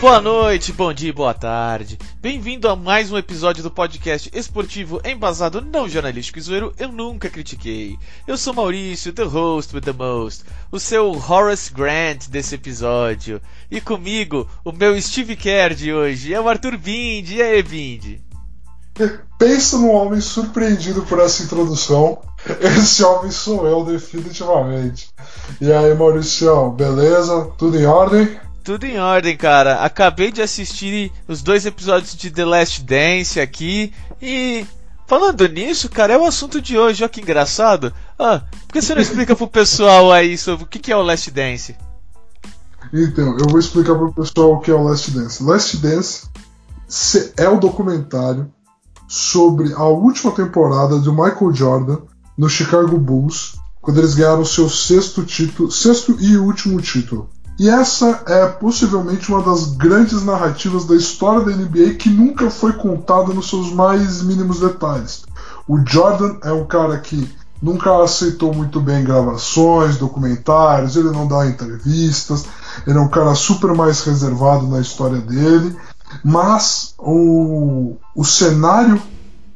Boa noite, bom dia, boa tarde. Bem-vindo a mais um episódio do podcast esportivo embasado não jornalístico e zoeiro Eu Nunca Critiquei. Eu sou Maurício, the host with the most, o seu Horace Grant desse episódio. E comigo, o meu Steve Kerr de hoje é o Arthur Bindi. E aí, Bindi? Pensa num homem surpreendido por essa introdução. Esse homem sou eu, definitivamente. E aí, Maurício, beleza? Tudo em ordem? Tudo em ordem, cara. Acabei de assistir os dois episódios de The Last Dance aqui e. Falando nisso, cara, é o assunto de hoje, olha que engraçado. Ah, por que você não explica pro pessoal aí sobre o que é o Last Dance? Então, eu vou explicar pro pessoal o que é o Last Dance. Last Dance é o documentário sobre a última temporada do Michael Jordan no Chicago Bulls, quando eles ganharam seu sexto título, sexto e último título. E essa é possivelmente uma das grandes narrativas da história da NBA que nunca foi contada nos seus mais mínimos detalhes. O Jordan é um cara que nunca aceitou muito bem gravações, documentários, ele não dá entrevistas, ele é um cara super mais reservado na história dele, mas o, o cenário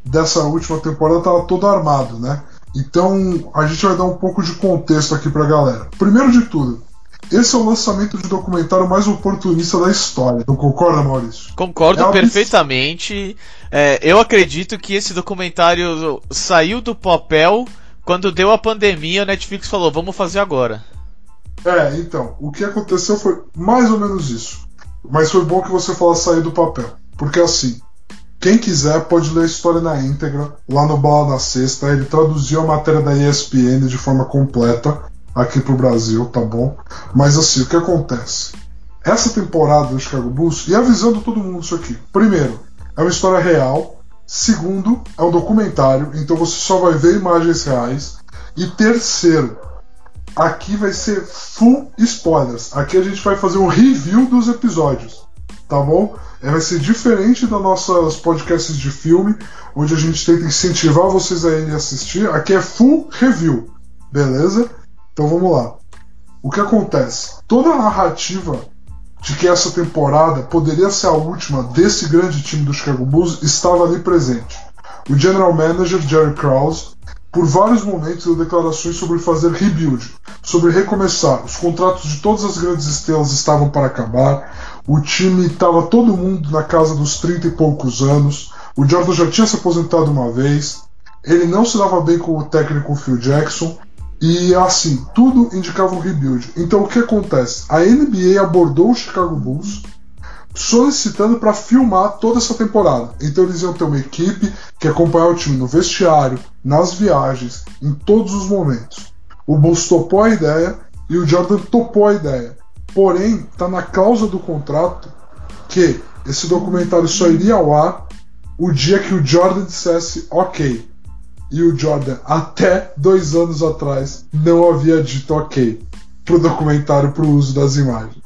dessa última temporada estava todo armado, né? Então a gente vai dar um pouco de contexto aqui pra galera. Primeiro de tudo, esse é o lançamento de documentário mais oportunista da história. Não concorda, Maurício? Concordo é perfeitamente. É, eu acredito que esse documentário saiu do papel quando deu a pandemia. A Netflix falou: vamos fazer agora. É, então, o que aconteceu foi mais ou menos isso. Mas foi bom que você falasse sair do papel. Porque assim, quem quiser pode ler a história na íntegra, lá no Bala da Sexta. Ele traduziu a matéria da ESPN de forma completa aqui pro Brasil, tá bom? Mas assim, o que acontece? Essa temporada do Chicago Bulls, e avisando todo mundo isso aqui. Primeiro, é uma história real. Segundo, é um documentário, então você só vai ver imagens reais. E terceiro, aqui vai ser full spoilers. Aqui a gente vai fazer um review dos episódios, tá bom? É, vai ser diferente das nossas podcasts de filme, onde a gente tenta incentivar vocês a irem assistir. Aqui é full review, beleza? Então vamos lá. O que acontece? Toda a narrativa de que essa temporada poderia ser a última desse grande time do Chicago Bulls estava ali presente. O general manager Jerry Krause, por vários momentos, deu declarações sobre fazer rebuild, sobre recomeçar. Os contratos de todas as grandes estrelas estavam para acabar. O time estava todo mundo na casa dos 30 e poucos anos. O Jordan já tinha se aposentado uma vez. Ele não se dava bem com o técnico Phil Jackson. E assim, tudo indicava um rebuild. Então o que acontece? A NBA abordou o Chicago Bulls solicitando para filmar toda essa temporada. Então eles iam ter uma equipe que acompanhar o time no vestiário, nas viagens, em todos os momentos. O Bulls topou a ideia e o Jordan topou a ideia. Porém, está na cláusula do contrato que esse documentário só iria ao ar o dia que o Jordan dissesse ok e o Jordan, até dois anos atrás, não havia dito ok pro documentário pro uso das imagens.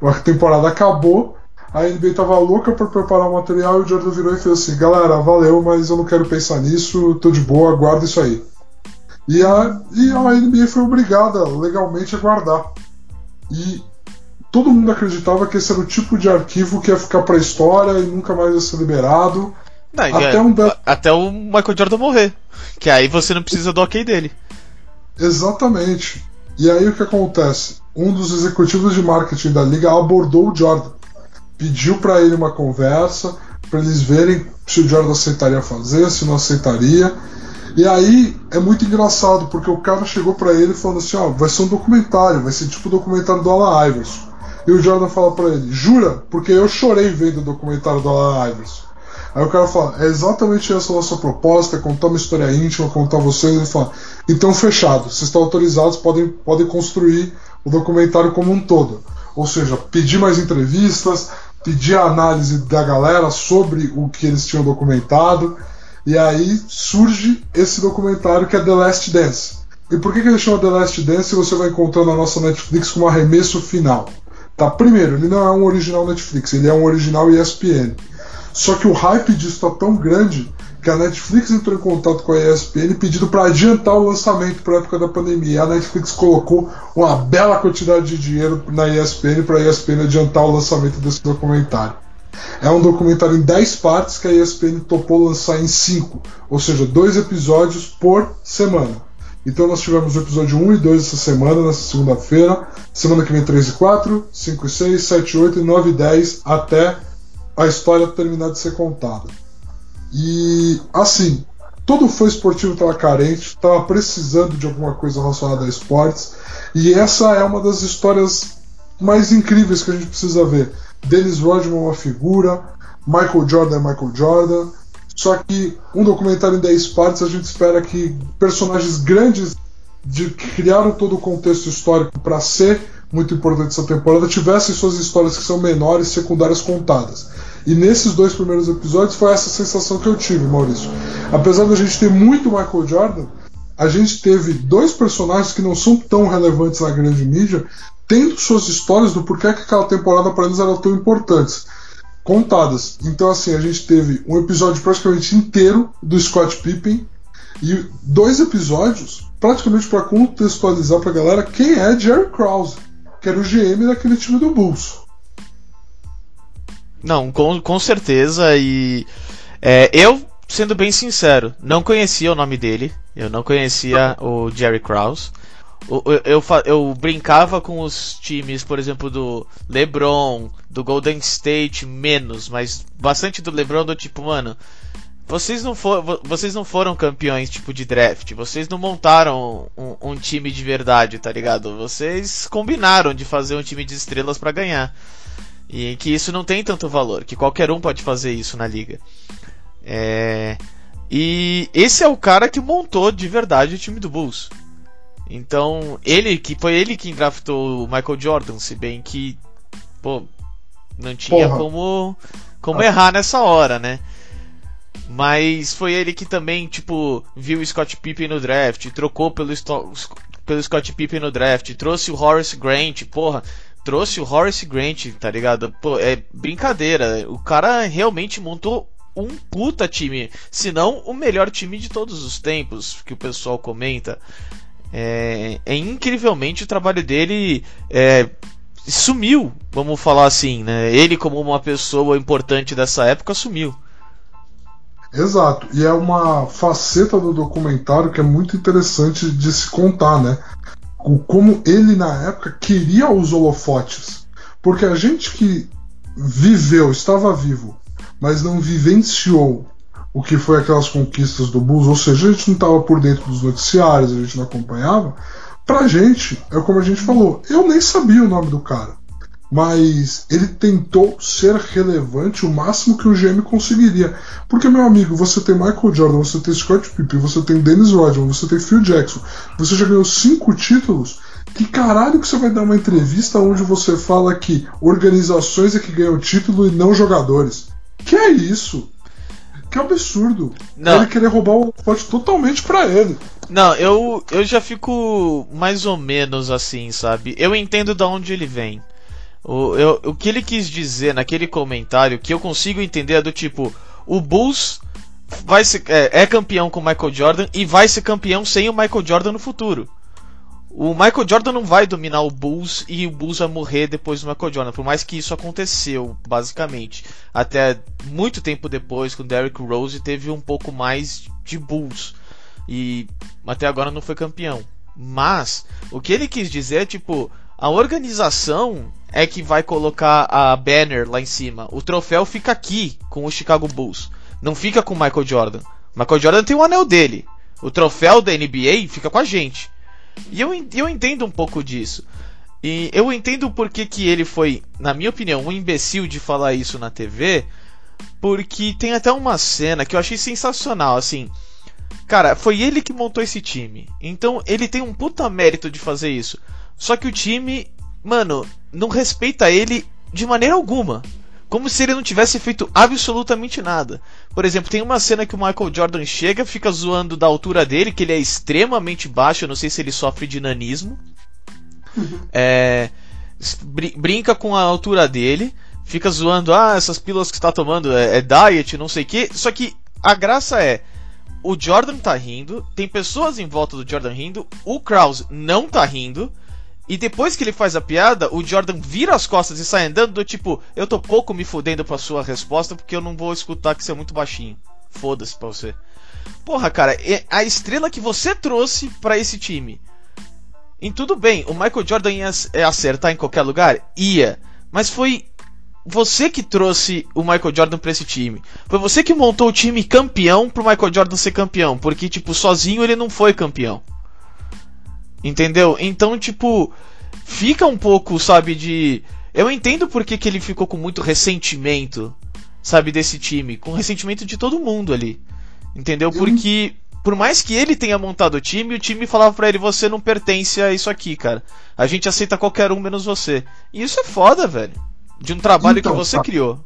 A temporada acabou, a NBA tava louca para preparar o material e o Jordan virou e fez assim: galera, valeu, mas eu não quero pensar nisso, tô de boa, guarda isso aí. E a, e a NBA foi obrigada legalmente a guardar. E todo mundo acreditava que esse era o tipo de arquivo que ia ficar para a história e nunca mais ia ser liberado. Não, até, é, um até o Michael Jordan morrer. Que aí você não precisa do ok dele. Exatamente. E aí o que acontece? Um dos executivos de marketing da liga abordou o Jordan. Pediu para ele uma conversa, para eles verem se o Jordan aceitaria fazer, se não aceitaria. E aí é muito engraçado, porque o cara chegou para ele falando assim: ó, vai ser um documentário, vai ser tipo o documentário do Alan Iverson. E o Jordan fala para ele: jura? Porque eu chorei vendo o documentário do Alan Iverson. Aí o cara fala, é exatamente essa a nossa proposta, é contar uma história íntima, contar vocês. Ele fala, então fechado, vocês estão autorizados, podem, podem construir o documentário como um todo. Ou seja, pedir mais entrevistas, pedir a análise da galera sobre o que eles tinham documentado. E aí surge esse documentário que é The Last Dance. E por que, que ele chama The Last Dance? Você vai encontrar na nossa Netflix como arremesso final. Tá? Primeiro, ele não é um original Netflix, ele é um original ESPN. Só que o hype disso tá tão grande que a Netflix entrou em contato com a ESPN pedindo para adiantar o lançamento para época da pandemia. E a Netflix colocou uma bela quantidade de dinheiro na ESPN para a ESPN adiantar o lançamento desse documentário. É um documentário em 10 partes que a ESPN topou lançar em 5, ou seja, dois episódios por semana. Então nós tivemos o episódio 1 e 2 essa semana, nessa segunda-feira. Semana que vem 3 e 4, 5 e 6, 7 e 8 e 9 e 10 até a história terminar de ser contada. E assim, todo fã esportivo estava carente, estava precisando de alguma coisa relacionada a esportes, e essa é uma das histórias mais incríveis que a gente precisa ver. Dennis Rodman é uma figura, Michael Jordan é Michael Jordan, só que um documentário em 10 partes a gente espera que personagens grandes de, que criaram todo o contexto histórico para ser muito importante essa temporada tivessem suas histórias que são menores, secundárias contadas. E nesses dois primeiros episódios foi essa sensação que eu tive, Maurício. Apesar da gente ter muito Michael Jordan, a gente teve dois personagens que não são tão relevantes na grande mídia, tendo suas histórias do porquê que aquela temporada para eles era tão importantes, contadas. Então, assim, a gente teve um episódio praticamente inteiro do Scott Pippen e dois episódios praticamente para contextualizar para a galera quem é Jerry Krause, que era o GM daquele time do Bulls. Não, com, com certeza. E é, eu, sendo bem sincero, não conhecia o nome dele. Eu não conhecia o Jerry Krause. Eu, eu, eu, brincava com os times, por exemplo, do LeBron, do Golden State, menos, mas bastante do LeBron, do tipo, mano, vocês não, for, vocês não foram campeões tipo de draft, vocês não montaram um, um time de verdade, tá ligado? Vocês combinaram de fazer um time de estrelas para ganhar. E que isso não tem tanto valor, que qualquer um pode fazer isso na liga. É... E esse é o cara que montou de verdade o time do Bulls. Então, ele que foi ele quem draftou o Michael Jordan, se bem que pô, não tinha Porra. como como ah. errar nessa hora, né? Mas foi ele que também, tipo, viu o Scott Pippen no draft, trocou pelo, pelo Scott Pippen no draft, trouxe o Horace Grant, porra, trouxe o Horace Grant, tá ligado? Pô, é brincadeira. O cara realmente montou um puta time, se não o melhor time de todos os tempos, que o pessoal comenta. É, é incrivelmente o trabalho dele é, sumiu, vamos falar assim, né? Ele como uma pessoa importante dessa época sumiu. Exato, e é uma faceta do documentário que é muito interessante de se contar, né? Como ele na época queria os holofotes. Porque a gente que viveu, estava vivo, mas não vivenciou o que foi aquelas conquistas do Bulls, ou seja, a gente não estava por dentro dos noticiários, a gente não acompanhava. Pra gente, é como a gente falou, eu nem sabia o nome do cara mas ele tentou ser relevante o máximo que o GM conseguiria. Porque, meu amigo, você tem Michael Jordan, você tem Scott Pippen, você tem Dennis Rodman, você tem Phil Jackson, você já ganhou cinco títulos. Que caralho que você vai dar uma entrevista onde você fala que organizações é que ganham título e não jogadores? Que é isso? Que absurdo. Não. Ele querer roubar o pote totalmente para ele. Não, eu, eu já fico mais ou menos assim, sabe? Eu entendo de onde ele vem. O, eu, o que ele quis dizer naquele comentário que eu consigo entender é do tipo: o Bulls vai ser, é, é campeão com o Michael Jordan e vai ser campeão sem o Michael Jordan no futuro. O Michael Jordan não vai dominar o Bulls e o Bulls vai morrer depois do Michael Jordan, por mais que isso aconteceu, basicamente. Até muito tempo depois, com Derrick Rose, teve um pouco mais de Bulls. E até agora não foi campeão. Mas, o que ele quis dizer é tipo, a organização é que vai colocar a banner lá em cima. O troféu fica aqui com o Chicago Bulls. Não fica com o Michael Jordan. Michael Jordan tem o anel dele. O troféu da NBA fica com a gente. E eu, eu entendo um pouco disso. E eu entendo porque que ele foi, na minha opinião, um imbecil de falar isso na TV. Porque tem até uma cena que eu achei sensacional, assim. Cara, foi ele que montou esse time. Então ele tem um puta mérito de fazer isso. Só que o time mano, não respeita ele de maneira alguma. Como se ele não tivesse feito absolutamente nada. Por exemplo, tem uma cena que o Michael Jordan chega, fica zoando da altura dele, que ele é extremamente baixo, eu não sei se ele sofre de nanismo. Uhum. É, brinca com a altura dele, fica zoando, ah, essas pílulas que você tá tomando é, é diet, não sei o que. Só que a graça é, o Jordan tá rindo, tem pessoas em volta do Jordan rindo, o Kraus não tá rindo. E depois que ele faz a piada, o Jordan vira as costas e sai andando do tipo, eu tô pouco me fudendo pra sua resposta porque eu não vou escutar que você é muito baixinho. Foda-se pra você. Porra, cara, é a estrela que você trouxe para esse time. Em tudo bem, o Michael Jordan ia acertar em qualquer lugar? Ia. Mas foi você que trouxe o Michael Jordan para esse time. Foi você que montou o time campeão pro Michael Jordan ser campeão. Porque, tipo, sozinho ele não foi campeão. Entendeu? Então, tipo, fica um pouco, sabe, de. Eu entendo porque que ele ficou com muito ressentimento, sabe, desse time. Com ressentimento de todo mundo ali. Entendeu? Porque, por mais que ele tenha montado o time, o time falava pra ele: você não pertence a isso aqui, cara. A gente aceita qualquer um menos você. E isso é foda, velho. De um trabalho então, que você cara, criou.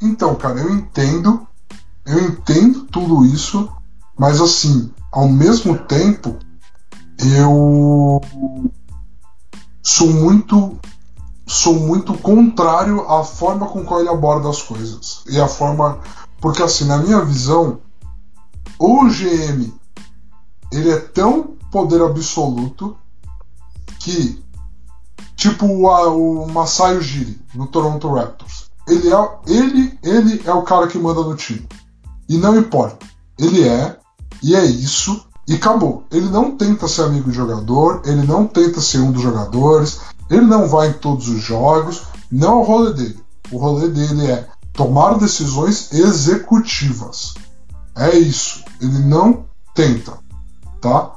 Então, cara, eu entendo. Eu entendo tudo isso. Mas, assim, ao mesmo tempo eu sou muito sou muito contrário à forma com qual ele aborda as coisas e a forma porque assim na minha visão o GM ele é tão poder absoluto que tipo o, o Masai Ujiri no Toronto Raptors ele é ele ele é o cara que manda no time. E não importa. Ele é e é isso e acabou. Ele não tenta ser amigo do jogador, ele não tenta ser um dos jogadores, ele não vai em todos os jogos, não é o rolê dele. O rolê dele é tomar decisões executivas. É isso. Ele não tenta, tá?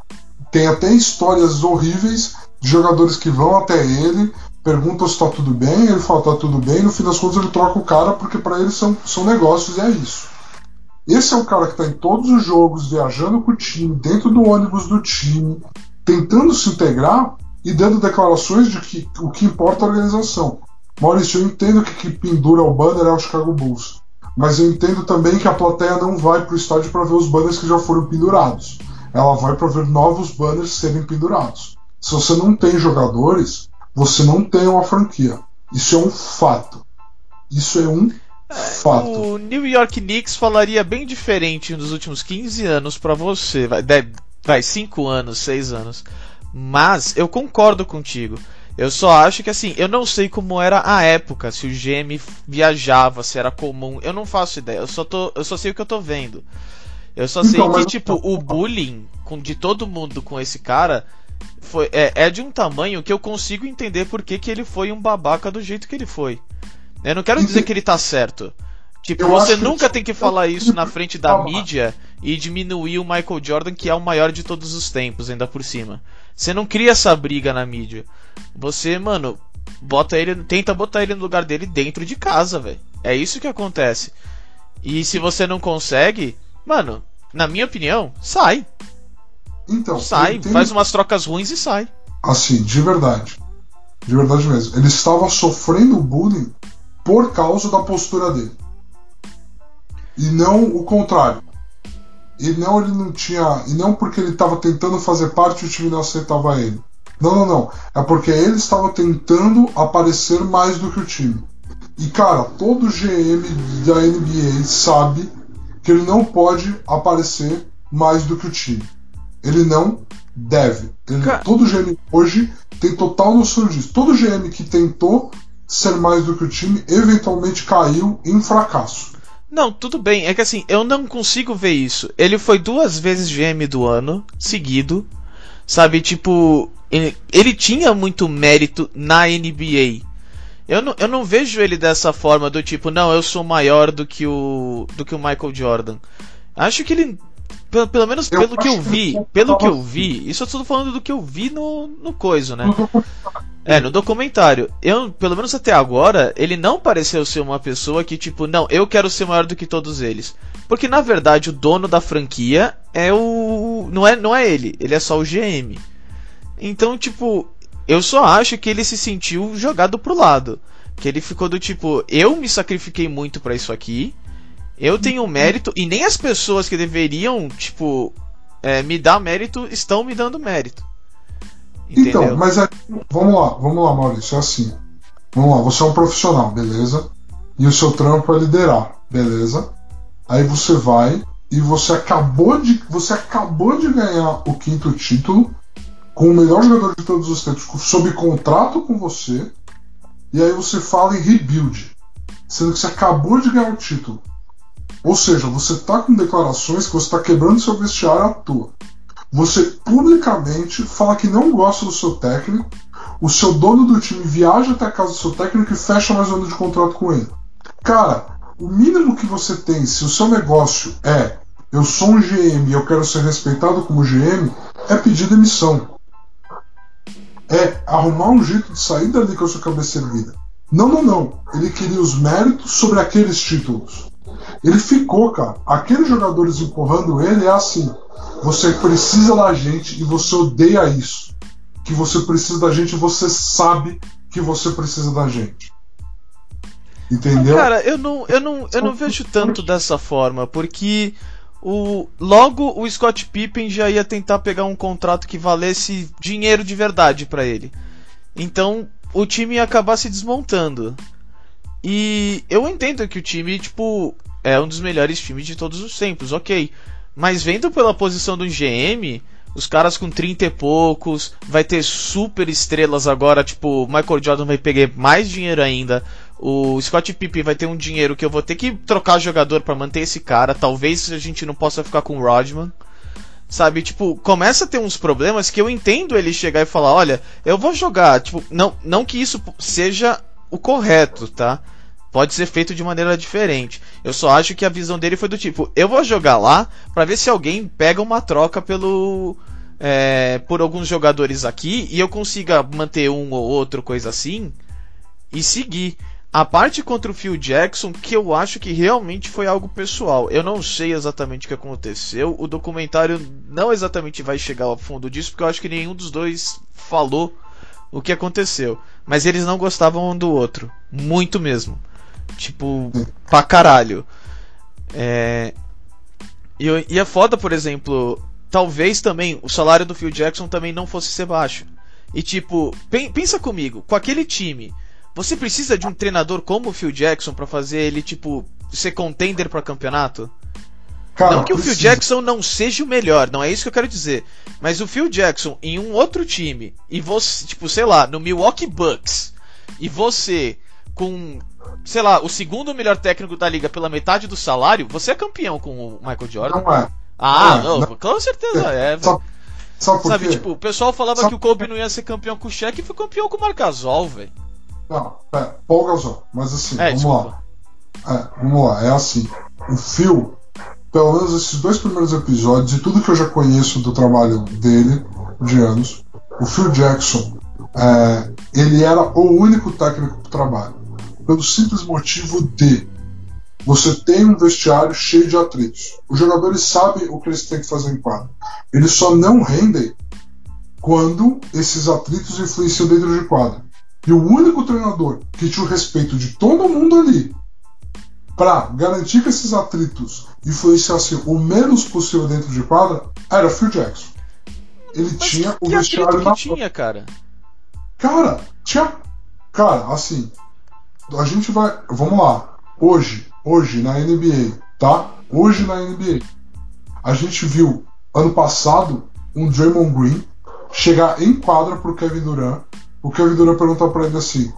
Tem até histórias horríveis de jogadores que vão até ele, perguntam se está tudo bem, ele fala tá tudo bem, no fim das contas ele troca o cara porque para ele são, são negócios e é isso. Esse é o cara que está em todos os jogos, viajando com o time, dentro do ônibus do time, tentando se integrar e dando declarações de que o que importa é a organização. Maurício, eu entendo que, que pendura o banner é o Chicago Bulls, mas eu entendo também que a plateia não vai para o estádio para ver os banners que já foram pendurados. Ela vai para ver novos banners serem pendurados. Se você não tem jogadores, você não tem uma franquia. Isso é um fato. Isso é um Fato. O New York Knicks falaria bem diferente nos últimos 15 anos para você. Vai, vai 5 anos, 6 anos. Mas eu concordo contigo. Eu só acho que assim, eu não sei como era a época, se o GM viajava, se era comum. Eu não faço ideia. Eu só, tô, eu só sei o que eu tô vendo. Eu só então, sei que, tipo, o bullying com, de todo mundo com esse cara foi, é, é de um tamanho que eu consigo entender por que, que ele foi um babaca do jeito que ele foi. Eu não quero dizer que ele tá certo. Tipo, eu você nunca que... tem que falar isso na frente da mídia e diminuir o Michael Jordan, que é o maior de todos os tempos, ainda por cima. Você não cria essa briga na mídia. Você, mano, bota ele, tenta botar ele no lugar dele dentro de casa, velho. É isso que acontece. E se você não consegue, mano, na minha opinião, sai. Então, sai, faz umas trocas ruins e sai. Assim, de verdade. De verdade mesmo. Ele estava sofrendo bullying por causa da postura dele. E não o contrário. E não ele não tinha. E não porque ele estava tentando fazer parte e o time não aceitava ele. Não, não, não. É porque ele estava tentando aparecer mais do que o time. E cara, todo GM da NBA sabe que ele não pode aparecer mais do que o time. Ele não deve. Ele, todo GM hoje tem total noção disso. Todo GM que tentou ser mais do que o time, eventualmente caiu em fracasso. Não, tudo bem. É que assim, eu não consigo ver isso. Ele foi duas vezes GM do ano, seguido. Sabe, tipo. Ele, ele tinha muito mérito na NBA. Eu não, eu não vejo ele dessa forma, do tipo, não, eu sou maior do que o. do que o Michael Jordan. Acho que ele. Pelo, pelo menos eu pelo que eu vi. Que pelo que eu vi. Isso eu estou falando do que eu vi no, no coiso, né? É, no documentário. Eu, pelo menos até agora, ele não pareceu ser uma pessoa que, tipo, não, eu quero ser maior do que todos eles. Porque na verdade o dono da franquia é o. Não é, não é ele, ele é só o GM. Então, tipo, eu só acho que ele se sentiu jogado pro lado. Que ele ficou do tipo, eu me sacrifiquei muito para isso aqui. Eu tenho mérito e nem as pessoas que deveriam, tipo, é, me dar mérito estão me dando mérito. Entendeu? Então, mas aí, vamos lá, vamos lá, Maurício. É assim. Vamos lá, você é um profissional, beleza? E o seu trampo é liderar, beleza? Aí você vai e você acabou de você acabou de ganhar o quinto título com o melhor jogador de todos os tempos sob contrato com você. E aí você fala em rebuild, sendo que você acabou de ganhar o título. Ou seja, você está com declarações que você está quebrando seu vestiário à toa. Você publicamente fala que não gosta do seu técnico, o seu dono do time viaja até a casa do seu técnico e fecha mais um ano de contrato com ele. Cara, o mínimo que você tem, se o seu negócio é eu sou um GM e eu quero ser respeitado como GM, é pedir demissão. É arrumar um jeito de sair dali com a sua cabeça erguida. Não, não, não. Ele queria os méritos sobre aqueles títulos. Ele ficou, cara. Aqueles jogadores empurrando ele é assim. Você precisa da gente e você odeia isso. Que você precisa da gente e você sabe que você precisa da gente. Entendeu? Cara, eu não, eu não, eu não vejo tanto dessa forma, porque o logo o Scott Pippen já ia tentar pegar um contrato que valesse dinheiro de verdade para ele. Então, o time ia acabar se desmontando. E eu entendo que o time, tipo, é um dos melhores times de todos os tempos, ok. Mas vendo pela posição do GM, os caras com 30 e poucos, vai ter super estrelas agora, tipo, Michael Jordan vai pegar mais dinheiro ainda. O Scott Pippen vai ter um dinheiro que eu vou ter que trocar jogador para manter esse cara. Talvez a gente não possa ficar com o Rodman. Sabe, tipo, começa a ter uns problemas que eu entendo ele chegar e falar, olha, eu vou jogar, tipo, não, não que isso seja o correto, tá? Pode ser feito de maneira diferente. Eu só acho que a visão dele foi do tipo, eu vou jogar lá para ver se alguém pega uma troca pelo é, por alguns jogadores aqui e eu consiga manter um ou outro coisa assim e seguir. A parte contra o Phil Jackson, que eu acho que realmente foi algo pessoal. Eu não sei exatamente o que aconteceu. O documentário não exatamente vai chegar ao fundo disso, porque eu acho que nenhum dos dois falou o que aconteceu. Mas eles não gostavam um do outro. Muito mesmo. Tipo, pra caralho. É... E, e é foda, por exemplo, talvez também o salário do Phil Jackson também não fosse ser baixo. E tipo, pensa comigo, com aquele time você precisa de um treinador como o Phil Jackson para fazer ele, tipo, ser contender para campeonato? Cara, não que o Phil Jackson não seja o melhor, não é isso que eu quero dizer. Mas o Phil Jackson em um outro time, e você, tipo, sei lá, no Milwaukee Bucks, e você com, sei lá, o segundo melhor técnico da liga pela metade do salário, você é campeão com o Michael Jordan. Não é. Ah, não, não, com certeza é. Só, só porque... Sabe, tipo, o pessoal falava só... que o Kobe não ia ser campeão com o Shaq e foi campeão com o Marcasol, velho. Não, pera, Paul Gasol. Mas assim, é, vamos desculpa. lá. É, vamos lá, é assim. O Phil, pelo menos esses dois primeiros episódios, e tudo que eu já conheço do trabalho dele, de anos, o Phil Jackson, é, ele era o único técnico do trabalho. Pelo simples motivo de você tem um vestiário cheio de atritos. Os jogadores sabem o que eles têm que fazer em quadro. Eles só não rendem quando esses atritos influenciam dentro de quadro. E o único treinador que tinha o respeito de todo mundo ali para garantir que esses atritos influenciassem o menos possível dentro de quadra era Phil Jackson. Ele Mas tinha o vestiário na tinha, cara. Cara, tinha. Cara, assim. A gente vai. Vamos lá. Hoje, hoje na NBA, tá? Hoje na NBA. A gente viu ano passado um Draymond Green chegar em quadra pro Kevin Durant o Kevin Durant pergunta para ele assim: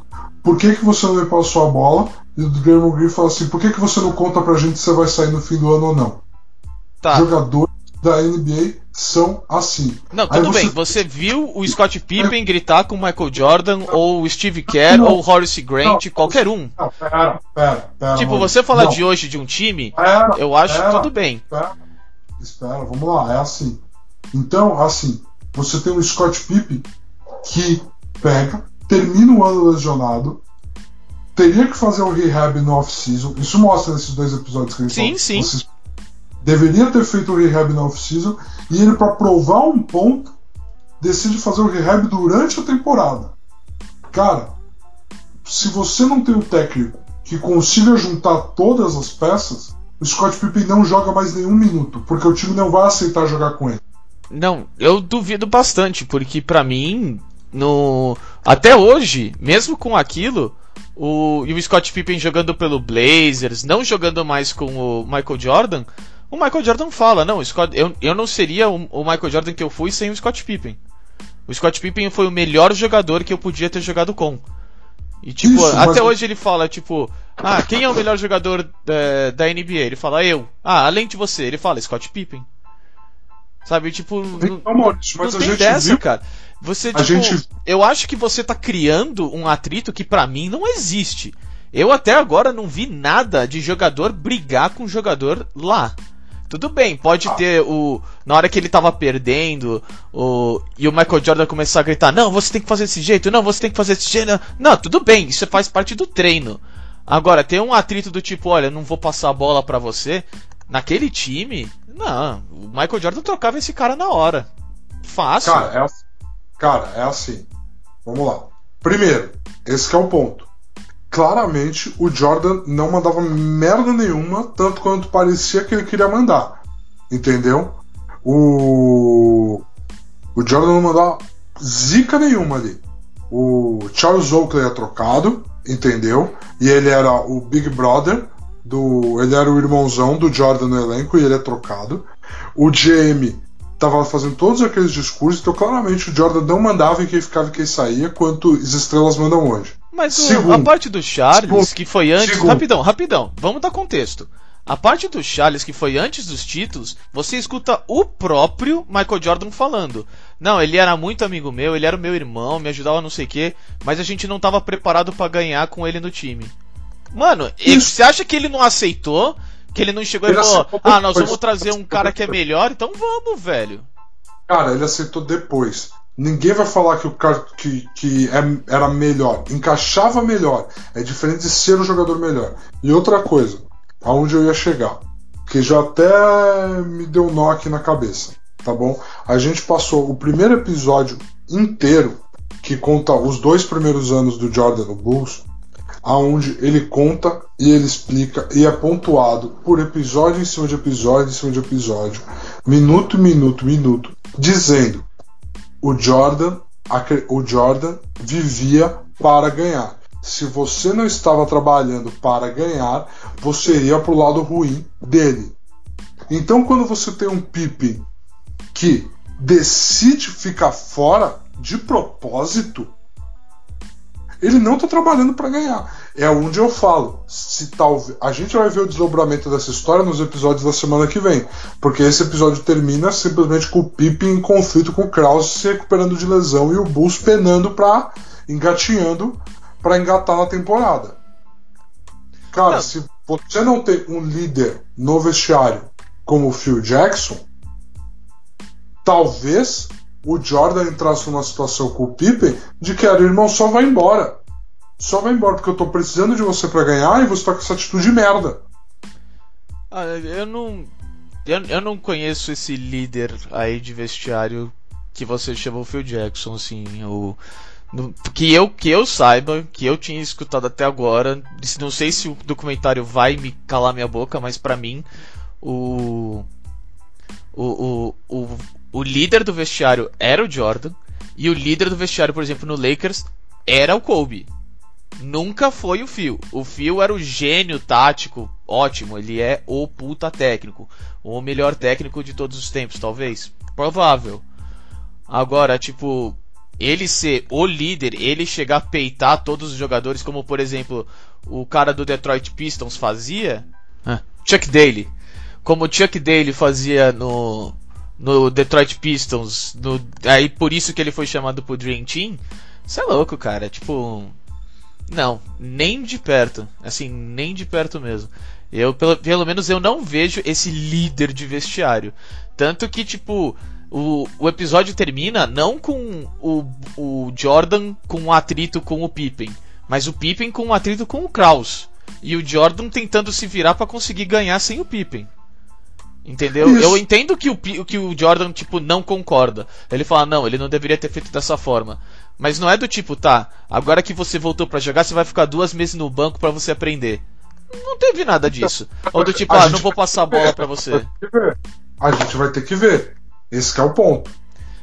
por que, que você não me passou a bola? E o Draymond Green fala assim: por que, que você não conta pra gente se você vai sair no fim do ano ou não? Tá. Jogadores da NBA são assim. Não, tudo você... bem. Você viu o Scott Pippen é... gritar com o Michael Jordan, ou o Steve Kerr, não, ou o Horace Grant, não, qualquer um. Não, pera, pera, pera Tipo, você falar de hoje de um time, pera, eu acho pera, tudo bem. Espera, espera, vamos lá, é assim. Então, assim, você tem o Scott Pippen que pega, termina o ano lesionado, teria que fazer um rehab no off-season. Isso mostra nesses dois episódios que a gente Sim, sim. Deveria ter feito o rehab no off-season e ele, para provar um ponto, decide fazer o rehab durante a temporada. Cara, se você não tem um técnico que consiga juntar todas as peças, o Scott Pippen não joga mais nenhum minuto, porque o time não vai aceitar jogar com ele. Não, eu duvido bastante, porque para mim no até hoje, mesmo com aquilo, o, e o Scott Pippen jogando pelo Blazers, não jogando mais com o Michael Jordan, o Michael Jordan fala, não, Scott, eu, eu não seria o, o Michael Jordan que eu fui sem o Scott Pippen. O Scott Pippen foi o melhor jogador que eu podia ter jogado com. E tipo, Isso, até mas- hoje ele fala, tipo, ah, quem é o melhor jogador da, da NBA? Ele fala, eu. Ah, além de você, ele fala, Scott Pippen. Sabe, tipo, não, mas não tem dessa, viu. cara. Você, tipo, gente- eu acho que você tá criando um atrito que pra mim não existe. Eu até agora não vi nada de jogador brigar com jogador lá. Tudo bem, pode Ah. ter o. Na hora que ele tava perdendo, o. E o Michael Jordan começar a gritar, não, você tem que fazer desse jeito, não, você tem que fazer desse jeito. Não, tudo bem, isso faz parte do treino. Agora, ter um atrito do tipo, olha, não vou passar a bola pra você. Naquele time, não. O Michael Jordan trocava esse cara na hora. Fácil. Cara, é assim. Cara, é assim. Vamos lá. Primeiro, esse que é o ponto. Claramente, o Jordan não mandava merda nenhuma, tanto quanto parecia que ele queria mandar. Entendeu? O. O Jordan não mandava zica nenhuma ali. O Charles Oakley é trocado, entendeu? E ele era o Big Brother do. Ele era o irmãozão do Jordan no elenco e ele é trocado. O GM tava fazendo todos aqueles discursos, então claramente o Jordan não mandava em quem ficava e quem saía, quanto as estrelas mandam hoje. Mas o- a parte do Charles, Segundo. que foi antes. Segundo. Rapidão, rapidão, vamos dar contexto. A parte do Charles, que foi antes dos títulos, você escuta o próprio Michael Jordan falando. Não, ele era muito amigo meu, ele era o meu irmão, me ajudava não sei o quê, mas a gente não tava preparado pra ganhar com ele no time. Mano, você acha que ele não aceitou? Que ele não chegou Ele e falou, ah, nós vamos trazer um cara que é melhor, então vamos, velho. Cara, ele aceitou depois. Ninguém vai falar que o cara que, que é- era melhor, encaixava melhor. É diferente de ser um jogador melhor. E outra coisa, aonde eu ia chegar, que já até me deu um nó aqui na cabeça, tá bom? A gente passou o primeiro episódio inteiro, que conta os dois primeiros anos do Jordan no Bulls, aonde ele conta e ele explica e é pontuado por episódio em cima de episódio em cima de episódio, minuto, minuto, minuto, dizendo o Jordan, o Jordan vivia para ganhar. Se você não estava trabalhando para ganhar, você ia para o lado ruim dele. Então, quando você tem um Pippen que decide ficar fora de propósito, ele não está trabalhando para ganhar. É onde eu falo. Se talvez a gente vai ver o desdobramento dessa história nos episódios da semana que vem, porque esse episódio termina simplesmente com o Pippen em conflito com o Krause se recuperando de lesão e o Bulls penando para engatinhando para engatar na temporada. Cara, Não. se você não tem um líder no vestiário como o Phil Jackson, talvez o Jordan entrasse numa situação com o Pippen de que era irmão, só vai embora. Só vai embora, porque eu tô precisando de você pra ganhar e você tá com essa atitude de merda. Ah, eu não. Eu, eu não conheço esse líder aí de vestiário que você chama o Phil Jackson, assim. O, que, eu, que eu saiba, que eu tinha escutado até agora. Não sei se o documentário vai me calar minha boca, mas pra mim, o. O, o, o, o líder do vestiário era o Jordan. E o líder do vestiário, por exemplo, no Lakers, era o Kobe. Nunca foi o Phil. O Phil era o gênio tático, ótimo. Ele é o puta técnico. O melhor técnico de todos os tempos, talvez. Provável. Agora, tipo, ele ser o líder, ele chegar a peitar todos os jogadores, como por exemplo o cara do Detroit Pistons fazia. Ah, Chuck Daly. Como o Chuck Daly fazia no, no Detroit Pistons. No, aí por isso que ele foi chamado pro Dream Team. Isso é louco, cara. Tipo. Não, nem de perto. Assim, nem de perto mesmo. Eu, pelo, pelo menos, eu não vejo esse líder de vestiário. Tanto que, tipo, o, o episódio termina não com o, o Jordan com um atrito com o Pippen, mas o Pippen com um atrito com o Kraus. E o Jordan tentando se virar pra conseguir ganhar sem o Pippen. Entendeu? Isso. Eu entendo que o, que o Jordan, tipo, não concorda. Ele fala, não, ele não deveria ter feito dessa forma. Mas não é do tipo, tá, agora que você voltou pra jogar, você vai ficar duas meses no banco pra você aprender. Não teve nada disso. Ou do tipo, ah, não vou passar a bola pra você. A gente vai ter que ver. Esse que é o ponto.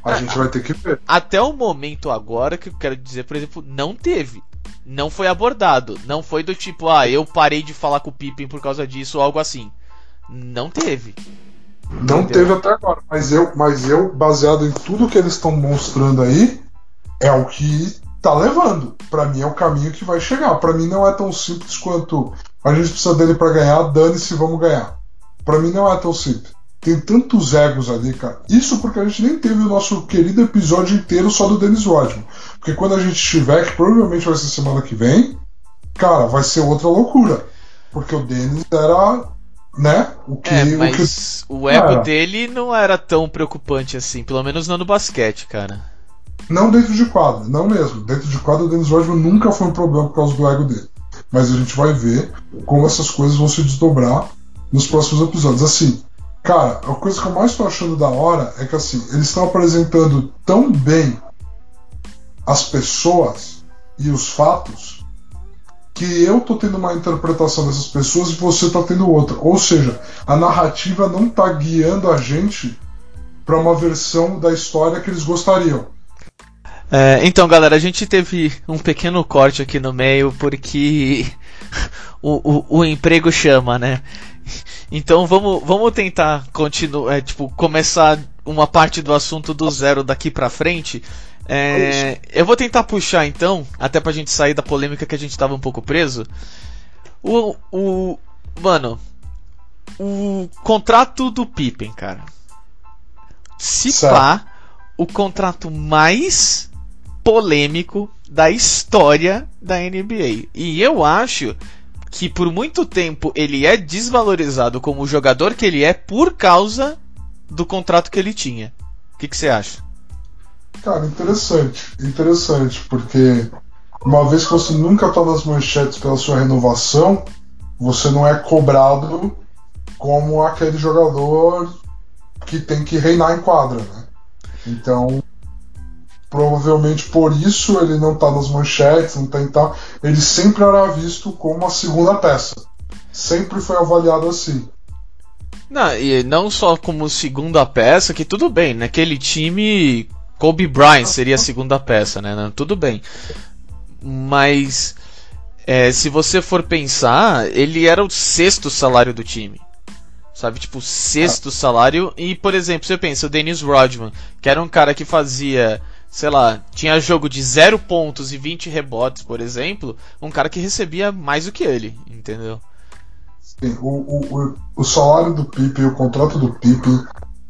A Ah, gente vai ter que ver. Até o momento agora, que eu quero dizer, por exemplo, não teve. Não foi abordado. Não foi do tipo, ah, eu parei de falar com o Pippen por causa disso ou algo assim. Não teve. Não Entendeu? teve até agora, mas eu, mas eu, baseado em tudo que eles estão mostrando aí, é o que tá levando. Pra mim é o caminho que vai chegar. Pra mim não é tão simples quanto a gente precisa dele pra ganhar, dane-se, vamos ganhar. Pra mim não é tão simples. Tem tantos egos ali, cara. Isso porque a gente nem teve o nosso querido episódio inteiro só do Dennis Rodman. Porque quando a gente tiver, que provavelmente vai ser semana que vem, cara, vai ser outra loucura. Porque o Dennis era, né, o que, É, o que mas o ego dele não era tão preocupante assim, pelo menos não no basquete, cara. Não dentro de quadra, não mesmo. Dentro de quadra, o Dennis Rodman nunca foi um problema por causa do ego dele. Mas a gente vai ver como essas coisas vão se desdobrar nos próximos episódios. Assim, cara, a coisa que eu mais tô achando da hora é que assim, eles estão apresentando tão bem as pessoas e os fatos que eu tô tendo uma interpretação dessas pessoas e você tá tendo outra. Ou seja, a narrativa não tá guiando a gente para uma versão da história que eles gostariam. É, então, galera, a gente teve um pequeno corte aqui no meio porque o, o, o emprego chama, né? Então vamos, vamos tentar continuar, é, tipo, começar uma parte do assunto do zero daqui pra frente. É, eu vou tentar puxar então, até pra gente sair da polêmica que a gente tava um pouco preso. O, o mano, o contrato do Pippen, cara. Se pá, o contrato mais polêmico da história da NBA. E eu acho que por muito tempo ele é desvalorizado como o jogador que ele é por causa do contrato que ele tinha. O que que você acha? Cara, interessante, interessante, porque uma vez que você nunca tá nas manchetes pela sua renovação, você não é cobrado como aquele jogador que tem que reinar em quadra, né? Então, provavelmente por isso ele não tá nas manchetes, não tem tal. Ele sempre era visto como a segunda peça. Sempre foi avaliado assim. Não, e não só como segunda peça, que tudo bem, naquele time Kobe Bryant seria a segunda peça, né? Tudo bem. Mas é, se você for pensar, ele era o sexto salário do time. Sabe, tipo, sexto salário. E, por exemplo, você pensa, o Dennis Rodman, que era um cara que fazia, sei lá, tinha jogo de 0 pontos e 20 rebotes, por exemplo, um cara que recebia mais do que ele, entendeu? Sim, o, o, o, salário do Pippen, o contrato do Pippen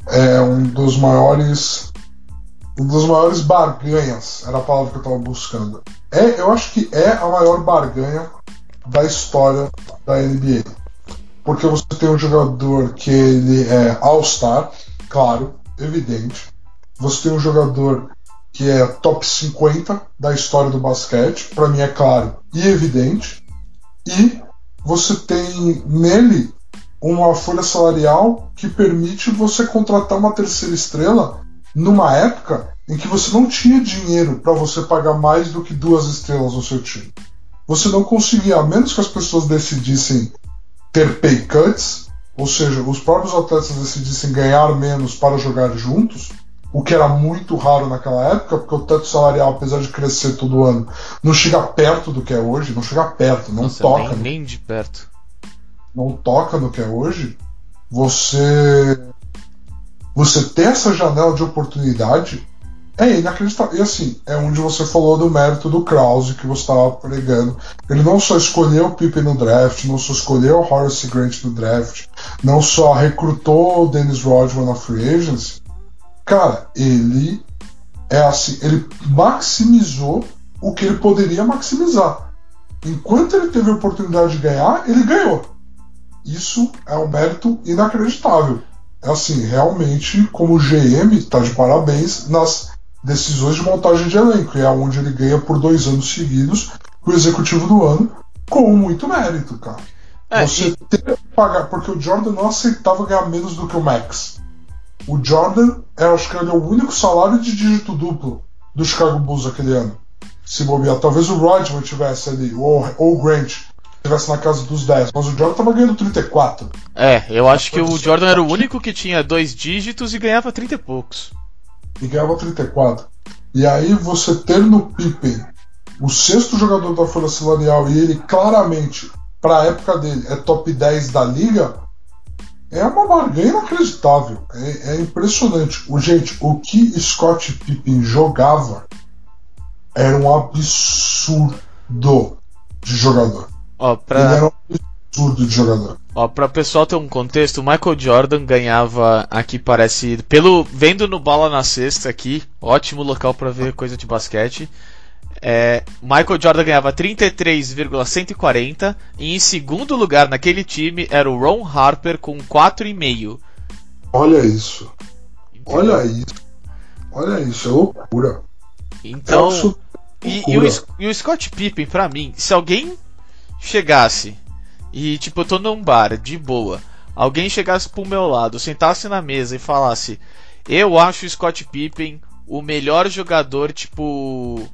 é um dos maiores. Um dos maiores barganhas, era a palavra que eu estava buscando. É, eu acho que é a maior barganha da história da NBA. Porque você tem um jogador que ele é All-Star, claro, evidente. Você tem um jogador que é top 50 da história do basquete, para mim é claro e evidente. E você tem nele uma folha salarial que permite você contratar uma terceira estrela numa época em que você não tinha dinheiro para você pagar mais do que duas estrelas no seu time. Você não conseguia, a menos que as pessoas decidissem ter pay cuts, ou seja, os próprios atletas decidissem ganhar menos para jogar juntos, o que era muito raro naquela época, porque o teto salarial, apesar de crescer todo ano, não chega perto do que é hoje, não chega perto, não Nossa, toca nem, nem de perto. não toca no que é hoje, você você ter essa janela de oportunidade é inacreditável. E assim, é onde você falou do mérito do Krause que você estava pregando. Ele não só escolheu o Pippen no draft, não só escolheu o Horace Grant no draft, não só recrutou o Dennis Rodman na free agency. Cara, ele é assim, ele maximizou o que ele poderia maximizar. Enquanto ele teve a oportunidade de ganhar, ele ganhou. Isso é um mérito inacreditável. É assim, realmente, como GM, está de parabéns nas decisões de montagem de elenco. E é onde ele ganha por dois anos seguidos o executivo do ano, com muito mérito, cara. É, Você e- ter que pagar, porque o Jordan não aceitava ganhar menos do que o Max. O Jordan, eu acho que ele é o único salário de dígito duplo do Chicago Bulls aquele ano. Se bobear, talvez o Rodman tivesse ali, ou, ou o Grant tivesse na casa dos 10, mas o Jordan tava ganhando 34. É, eu acho que o. Jordan era o único que tinha dois dígitos e ganhava 30 e poucos. e ganhava 34. E aí você ter no Pippen o sexto jogador da folha salarial e ele claramente, para a época dele, é top 10 da liga, é uma barganha inacreditável. É, é impressionante. O, gente, o que Scott Pippen jogava era um absurdo de jogador. Ó, pra... Ele era um absurdo de jogador. Ó, pra pessoal ter um contexto, o Michael Jordan ganhava aqui, parece. Pelo. Vendo no Bola na Sexta aqui, ótimo local para ver coisa de basquete. É, Michael Jordan ganhava 33,140 e em segundo lugar naquele time era o Ron Harper com 4,5. Olha isso. Olha isso. Olha isso, é loucura. Então, É e, e o, e o Scott Pippen, pra mim, se alguém chegasse e, tipo, eu tô num bar, de boa, alguém chegasse pro meu lado, sentasse na mesa e falasse: Eu acho o Scott Pippen o melhor jogador, tipo.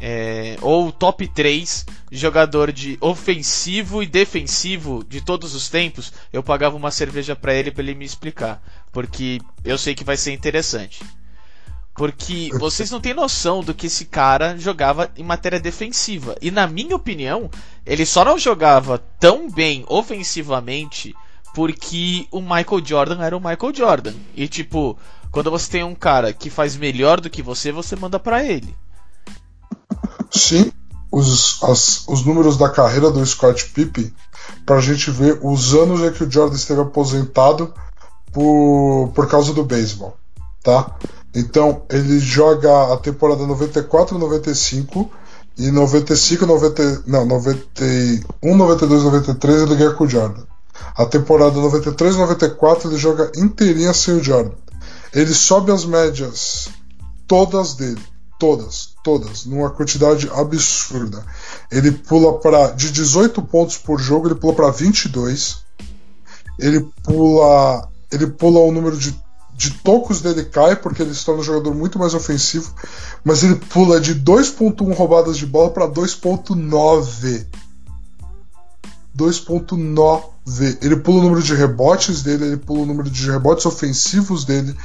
É, ou top 3 jogador de ofensivo e defensivo de todos os tempos, eu pagava uma cerveja pra ele pra ele me explicar. Porque eu sei que vai ser interessante. Porque vocês não têm noção do que esse cara jogava em matéria defensiva. E na minha opinião, ele só não jogava tão bem ofensivamente porque o Michael Jordan era o Michael Jordan. E tipo, quando você tem um cara que faz melhor do que você, você manda pra ele. Sim, os, as- os números da carreira do Scott Pippen, pra gente ver os anos em que o Jordan esteve aposentado por, por causa do beisebol, tá? Então, ele joga a temporada 94 95 e 95, 90, não, 91, 92, 93 ele ganha com o Jordan. A temporada 93, 94 ele joga inteirinha sem o Jordan. Ele sobe as médias todas dele, todas, todas, numa quantidade absurda. Ele pula para de 18 pontos por jogo, ele pula para 22. Ele pula, ele pula o número de, de tocos dele cai porque ele se torna um jogador muito mais ofensivo, mas ele pula de 2.1 roubadas de bola para 2.9. 2.9. Ele pula o número de rebotes dele, ele pula o número de rebotes ofensivos dele,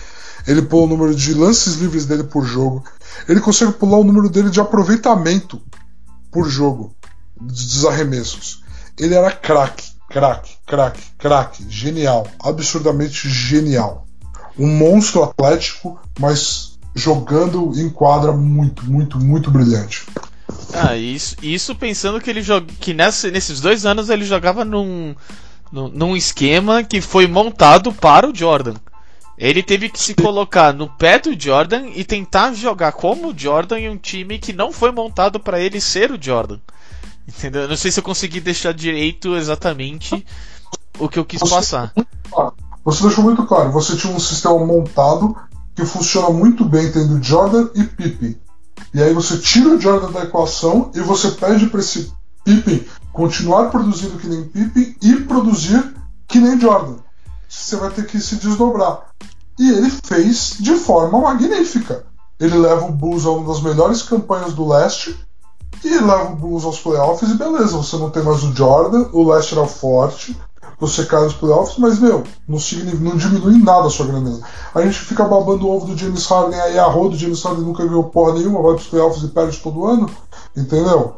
ele pula o número de lances livres dele por jogo. Ele consegue pular o número dele de aproveitamento por jogo, dos arremessos. Ele era craque, craque, craque, craque, genial, absurdamente genial. Um monstro atlético, mas jogando em quadra muito, muito, muito brilhante. Ah, isso, isso pensando que ele joga, que nessa, nesses dois anos ele jogava num, num, num esquema que foi montado para o Jordan. Ele teve que se colocar no pé do Jordan e tentar jogar como o Jordan em um time que não foi montado para ele ser o Jordan. Entendeu? Eu Não sei se eu consegui deixar direito exatamente o que eu quis passar. Você deixou muito claro, você tinha um sistema montado que funciona muito bem tendo Jordan e Pippen. E aí você tira o Jordan da equação e você pede para esse Pippen continuar produzindo que nem Pippen e produzir que nem Jordan. Você vai ter que se desdobrar. E ele fez de forma magnífica. Ele leva o Bulls a uma das melhores campanhas do leste e leva o Bulls aos playoffs e beleza, você não tem mais o Jordan, o leste era forte, você cai nos playoffs, mas meu, não, não diminui nada a sua grandeza. A gente fica babando o ovo do James Harden aí a rodo, o James Harden nunca ganhou porra nenhuma, vai pros playoffs e perde todo ano, entendeu?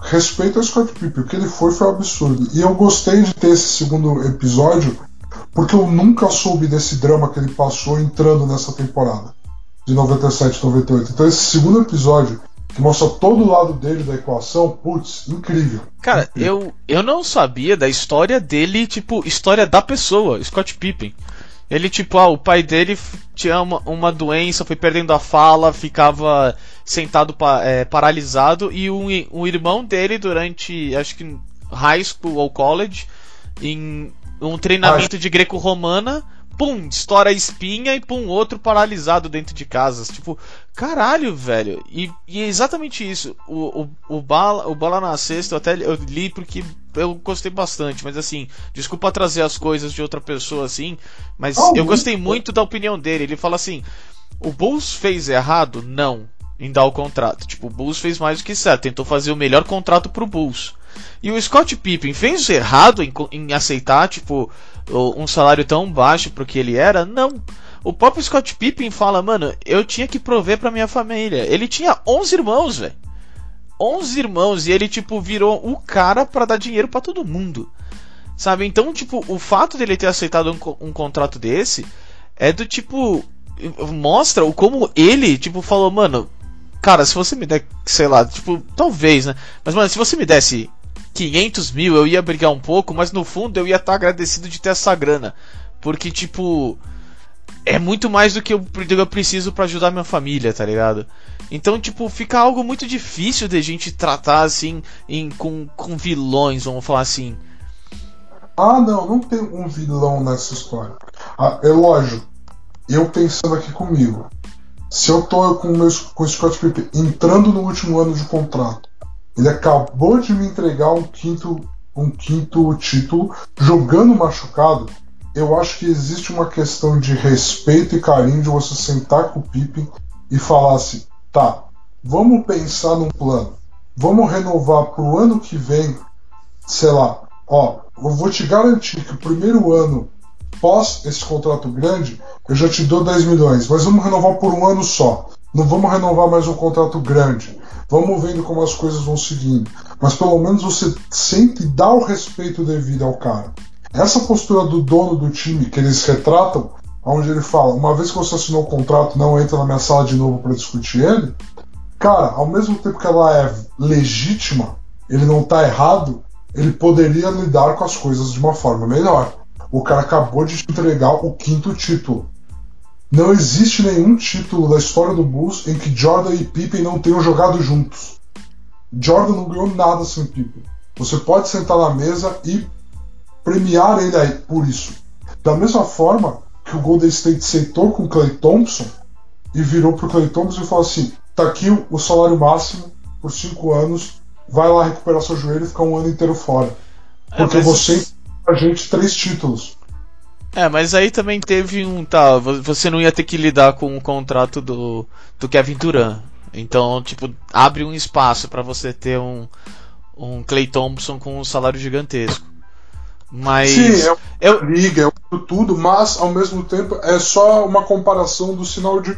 Respeito ao Scott Pippen, o que ele foi foi absurdo. E eu gostei de ter esse segundo episódio, porque eu nunca soube desse drama que ele passou entrando nessa temporada de 97, 98. Então esse segundo episódio que mostra todo o lado dele da equação, putz, incrível. Cara, eu, eu não sabia da história dele, tipo, história da pessoa, Scott Pippen. Ele, tipo, ah, o pai dele tinha uma, uma doença, foi perdendo a fala, ficava sentado pa- é, paralisado, e um, um irmão dele, durante, acho que high school ou college, em um treinamento de greco-romana, pum, estoura a espinha e pum, outro paralisado dentro de casa. Tipo, caralho, velho. E, e é exatamente isso. O, o, o, bala, o Bola na Sexta, eu até li- eu li porque eu gostei bastante, mas assim, desculpa trazer as coisas de outra pessoa assim, mas Ah, eu gostei muito da opinião dele. Ele fala assim: o Bulls fez errado? Não. Em dar o contrato. Tipo, o Bulls fez mais do que certo. Tentou fazer o melhor contrato pro Bulls. E o Scott Pippen fez errado em, em aceitar, tipo, um salário tão baixo pro que ele era? Não. O próprio Scott Pippen fala, mano, eu tinha que prover pra minha família. Ele tinha 11 irmãos, velho. 11 irmãos e ele, tipo, virou o cara para dar dinheiro para todo mundo. Sabe? Então, tipo, o fato dele ter aceitado um, um contrato desse é do tipo. Mostra o como ele, tipo, falou, mano, cara, se você me der, sei lá, tipo, talvez, né? Mas, mano, se você me desse 500 mil, eu ia brigar um pouco, mas no fundo eu ia estar agradecido de ter essa grana. Porque, tipo, é muito mais do que eu, eu preciso para ajudar minha família, tá ligado? Então, tipo, fica algo muito difícil de gente tratar assim em, com, com vilões, vamos falar assim. Ah, não, não tem um vilão nessa história. Ah, é lógico, eu pensando aqui comigo. Se eu tô com, meus, com o Scott Pippen entrando no último ano de contrato, ele acabou de me entregar um quinto, um quinto título, jogando machucado, eu acho que existe uma questão de respeito e carinho de você sentar com o Pippen e falar assim: tá, vamos pensar num plano, vamos renovar para o ano que vem, sei lá, ó, eu vou te garantir que o primeiro ano pós esse contrato grande, eu já te dou 10 milhões, mas vamos renovar por um ano só. Não vamos renovar mais um contrato grande. Vamos vendo como as coisas vão seguindo. Mas pelo menos você sempre dá o respeito devido ao cara. Essa postura do dono do time que eles retratam, onde ele fala: uma vez que você assinou o contrato, não entra na minha sala de novo para discutir ele. Cara, ao mesmo tempo que ela é legítima, ele não está errado, ele poderia lidar com as coisas de uma forma melhor. O cara acabou de entregar o quinto título. Não existe nenhum título da história do Bulls em que Jordan e Pippen não tenham jogado juntos. Jordan não ganhou nada sem Pippen. Você pode sentar na mesa e premiar ele aí por isso. Da mesma forma que o Golden State aceitou com o Clay Thompson e virou pro Clay Thompson e falou assim: tá aqui o salário máximo por cinco anos, vai lá recuperar seu joelho e ficar um ano inteiro fora. É, Porque é, mas... você a gente três títulos. É, mas aí também teve um. Tá, você não ia ter que lidar com o contrato do, do Kevin Durant. Então, tipo, abre um espaço para você ter um, um Clay Thompson com um salário gigantesco. Mas. Sim, é eu... liga, é tudo, mas ao mesmo tempo é só uma comparação do sinal de,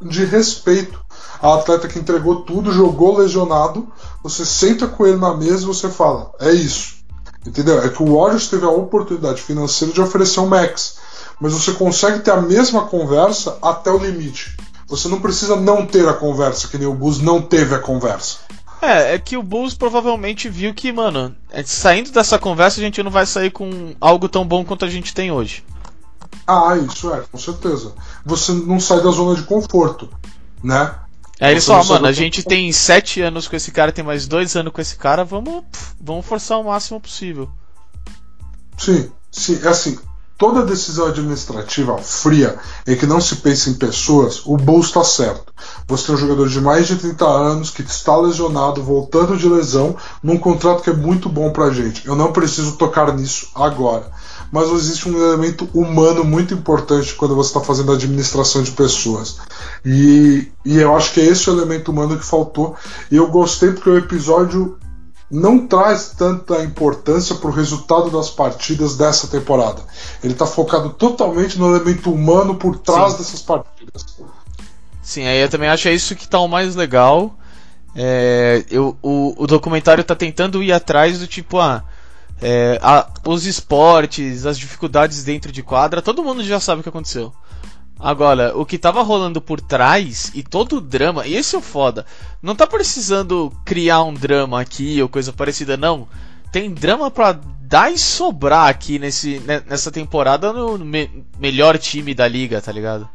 de respeito. A atleta que entregou tudo, jogou lesionado, você senta com ele na mesa e você fala: é isso. Entendeu? É que o Warriors teve a oportunidade financeira de oferecer um max, mas você consegue ter a mesma conversa até o limite. Você não precisa não ter a conversa, que nem o Bulls não teve a conversa. É, é que o Bulls provavelmente viu que, mano, é, saindo dessa conversa a gente não vai sair com algo tão bom quanto a gente tem hoje. Ah, isso é, com certeza. Você não sai da zona de conforto, né? Aí eles falam, mano, a gente tem sete anos com esse cara, tem mais dois anos com esse cara, vamos, vamos forçar o máximo possível. Sim, sim, é assim, toda decisão administrativa fria em que não se pensa em pessoas, o Bulls está certo. Você tem um jogador de mais de 30 anos que está lesionado, voltando de lesão, num contrato que é muito bom pra gente. Eu não preciso tocar nisso agora mas existe um elemento humano muito importante quando você está fazendo administração de pessoas. E, e eu acho que é esse o elemento humano que faltou. E eu gostei porque o episódio não traz tanta importância para o resultado das partidas dessa temporada. Ele está focado totalmente no elemento humano por trás Sim. dessas partidas. Sim, aí eu também acho é isso que está o mais legal. É, eu, o, o documentário está tentando ir atrás do tipo, ah, é, a, os esportes, as dificuldades dentro de quadra, todo mundo já sabe o que aconteceu. Agora, o que tava rolando por trás e todo o drama, e esse é o foda, não tá precisando criar um drama aqui ou coisa parecida, não. Tem drama pra dar e sobrar aqui nesse, nessa temporada no me, melhor time da liga, tá ligado?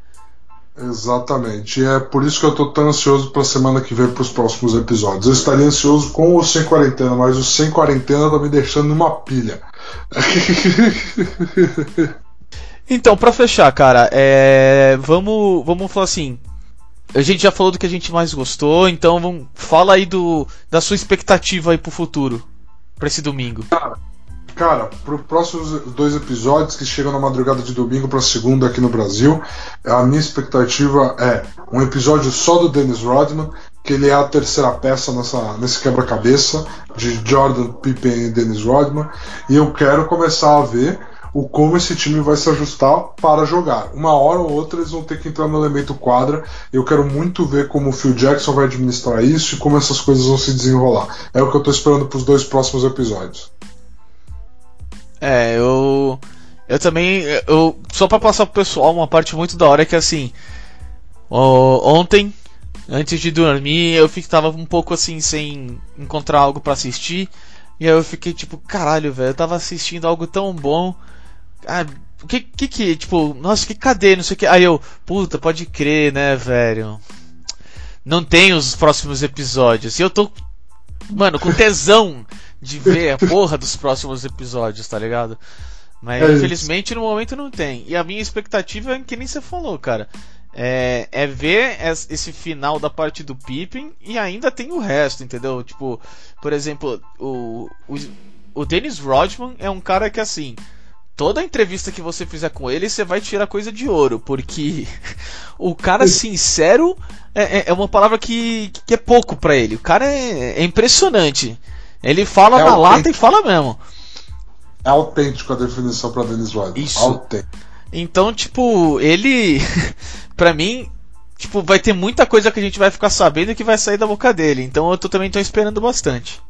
Exatamente. E é por isso que eu tô tão ansioso pra semana que vem pros próximos episódios. Eu estaria ansioso com ou sem quarentena, mas o sem quarentena tá me deixando numa pilha. então, pra fechar, cara, é... vamos, vamos falar assim. A gente já falou do que a gente mais gostou, então vamos... fala aí do, da sua expectativa aí pro futuro, pra esse domingo. Cara, Cara, para os próximos dois episódios que chegam na madrugada de domingo para segunda aqui no Brasil, a minha expectativa é um episódio só do Dennis Rodman, que ele é a terceira peça nessa, nesse quebra-cabeça de Jordan, Pippen e Dennis Rodman, e eu quero começar a ver o como esse time vai se ajustar para jogar. Uma hora ou outra eles vão ter que entrar no elemento quadra. Eu quero muito ver como o Phil Jackson vai administrar isso e como essas coisas vão se desenrolar. É o que eu tô esperando para os dois próximos episódios. É, eu. Eu também. Eu, só para passar pro pessoal, uma parte muito da hora é que assim. Ontem, antes de dormir, eu tava um pouco assim, sem encontrar algo para assistir. E aí eu fiquei tipo, caralho, velho, eu tava assistindo algo tão bom. Ah, que que que, tipo, nossa, que cadê, não sei o que. Aí eu, puta, pode crer, né, velho. Não tem os próximos episódios. E eu tô, mano, com tesão de ver a porra dos próximos episódios, tá ligado? Mas é infelizmente no momento não tem. E a minha expectativa é que nem você falou, cara. É, é, ver esse final da parte do Pippin e ainda tem o resto, entendeu? Tipo, por exemplo, o, o, o Dennis Rodman é um cara que assim. Toda entrevista que você fizer com ele, você vai tirar coisa de ouro, porque o cara sincero é, é, é uma palavra que, que é pouco para ele. O cara é, é impressionante. Ele fala é na autêntico. lata e fala mesmo. É autêntico a definição para Dennis Rodman. Isso. Autêntico. Então, tipo, ele, pra mim, tipo, vai ter muita coisa que a gente vai ficar sabendo que vai sair da boca dele. Então eu tô, também tô esperando bastante.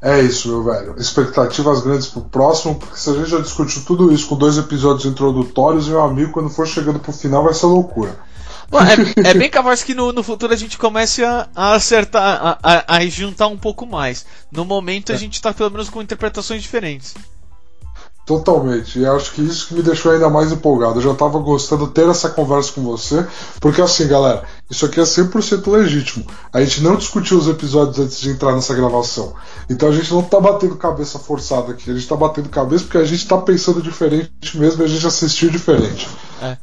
É isso, meu velho. Expectativas grandes pro próximo, porque se a gente já discutiu tudo isso com dois episódios introdutórios, meu amigo, quando for chegando pro final vai ser loucura. Bom, é, é, bem capaz que no, no, futuro a gente comece a, a acertar, a, a, a, juntar um pouco mais. No momento a é. gente tá pelo menos com interpretações diferentes. Totalmente. E acho que isso que me deixou ainda mais empolgado. Eu já estava gostando de ter essa conversa com você, porque assim, galera, isso aqui é 100% legítimo. A gente não discutiu os episódios antes de entrar nessa gravação. Então a gente não está batendo cabeça forçada aqui. A gente está batendo cabeça porque a gente está pensando diferente mesmo e a gente assistiu diferente. É.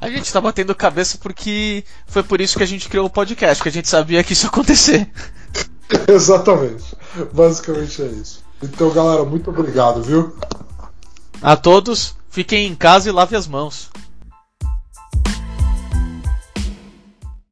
A gente está batendo cabeça porque foi por isso que a gente criou o podcast, que a gente sabia que isso ia acontecer. Exatamente. Basicamente é isso. Então, galera, muito obrigado, viu? A todos, fiquem em casa e lavem as mãos.